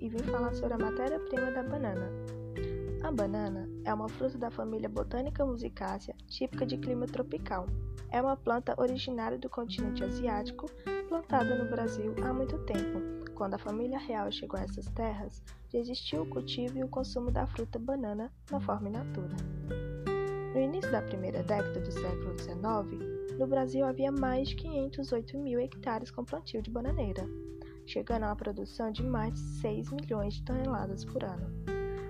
e vim falar sobre a matéria-prima da banana. A banana é uma fruta da família Botânica musicácea, típica de clima tropical. É uma planta originária do continente asiático, plantada no Brasil há muito tempo. Quando a família real chegou a essas terras, já existia o cultivo e o consumo da fruta banana na forma in natura. No início da primeira década do século XIX, no Brasil havia mais de 508 mil hectares com plantio de bananeira, chegando a uma produção de mais de 6 milhões de toneladas por ano.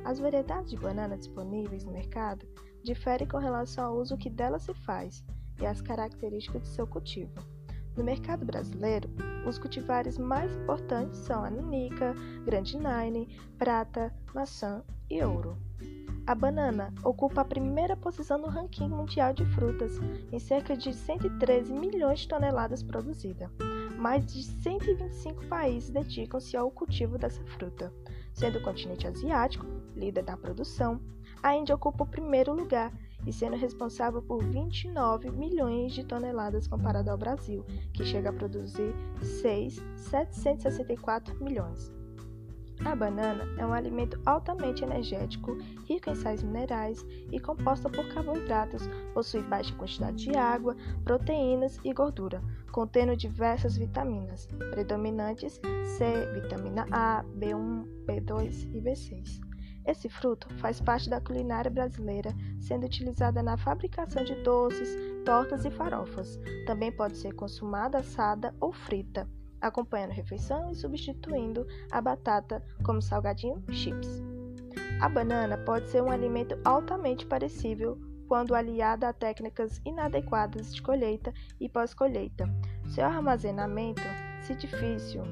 As variedades de banana disponíveis no mercado diferem com relação ao uso que dela se faz e às características de seu cultivo. No mercado brasileiro, os cultivares mais importantes são a nanica, grande nine, prata, maçã e ouro. A banana ocupa a primeira posição no ranking mundial de frutas, em cerca de 113 milhões de toneladas produzidas. Mais de 125 países dedicam-se ao cultivo dessa fruta, sendo o continente asiático líder da produção. A Índia ocupa o primeiro lugar e sendo responsável por 29 milhões de toneladas comparado ao Brasil, que chega a produzir 6,764 milhões. A banana é um alimento altamente energético, rico em sais minerais e composta por carboidratos, possui baixa quantidade de água, proteínas e gordura, contendo diversas vitaminas, predominantes C, vitamina A, B1, B2 e B6. Esse fruto faz parte da culinária brasileira, sendo utilizada na fabricação de doces, tortas e farofas. Também pode ser consumada assada ou frita acompanhando a refeição e substituindo a batata como salgadinho chips. A banana pode ser um alimento altamente parecível quando aliada a técnicas inadequadas de colheita e pós-colheita. Seu armazenamento, se difícil,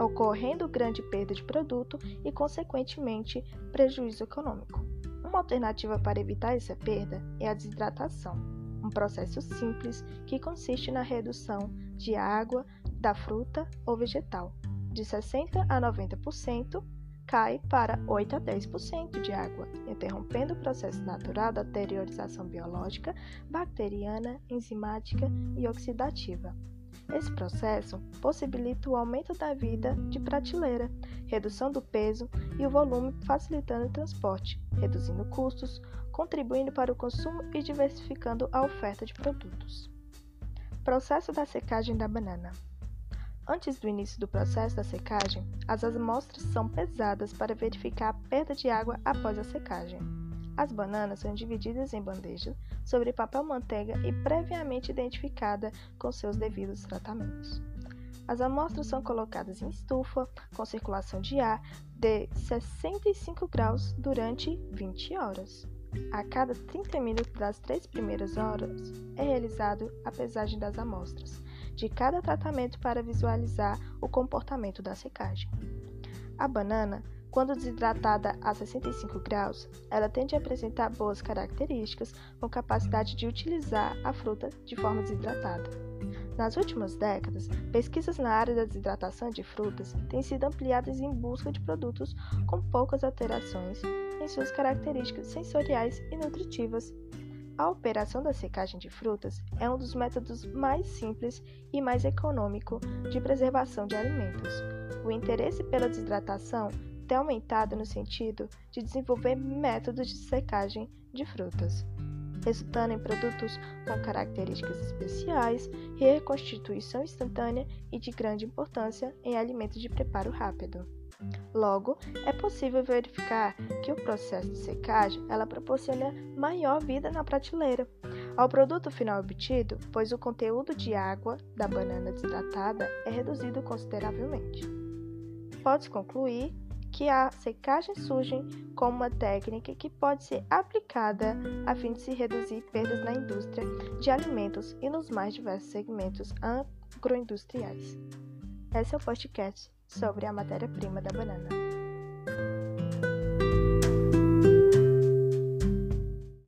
ocorrendo grande perda de produto e, consequentemente, prejuízo econômico. Uma alternativa para evitar essa perda é a desidratação, um processo simples que consiste na redução de água, da fruta ou vegetal. De 60 a 90% cai para 8 a 10% de água, interrompendo o processo natural da deteriorização biológica, bacteriana, enzimática e oxidativa. Esse processo possibilita o aumento da vida de prateleira, redução do peso e o volume, facilitando o transporte, reduzindo custos, contribuindo para o consumo e diversificando a oferta de produtos. Processo da secagem da banana. Antes do início do processo da secagem, as amostras são pesadas para verificar a perda de água após a secagem. As bananas são divididas em bandejas sobre papel manteiga e previamente identificada com seus devidos tratamentos. As amostras são colocadas em estufa com circulação de ar de 65 graus durante 20 horas. A cada 30 minutos das três primeiras horas é realizado a pesagem das amostras de cada tratamento para visualizar o comportamento da secagem. A banana, quando desidratada a 65 graus, ela tende a apresentar boas características com capacidade de utilizar a fruta de forma desidratada. Nas últimas décadas, pesquisas na área da desidratação de frutas têm sido ampliadas em busca de produtos com poucas alterações em suas características sensoriais e nutritivas a operação da secagem de frutas é um dos métodos mais simples e mais econômico de preservação de alimentos. O interesse pela desidratação tem aumentado no sentido de desenvolver métodos de secagem de frutas, resultando em produtos com características especiais, reconstituição instantânea e de grande importância em alimentos de preparo rápido. Logo, é possível verificar que o processo de secagem ela proporciona maior vida na prateleira ao produto final obtido, pois o conteúdo de água da banana desidratada é reduzido consideravelmente. Pode-se concluir que a secagem surge como uma técnica que pode ser aplicada a fim de se reduzir perdas na indústria de alimentos e nos mais diversos segmentos agroindustriais. Esse é o podcast sobre a matéria-prima da banana.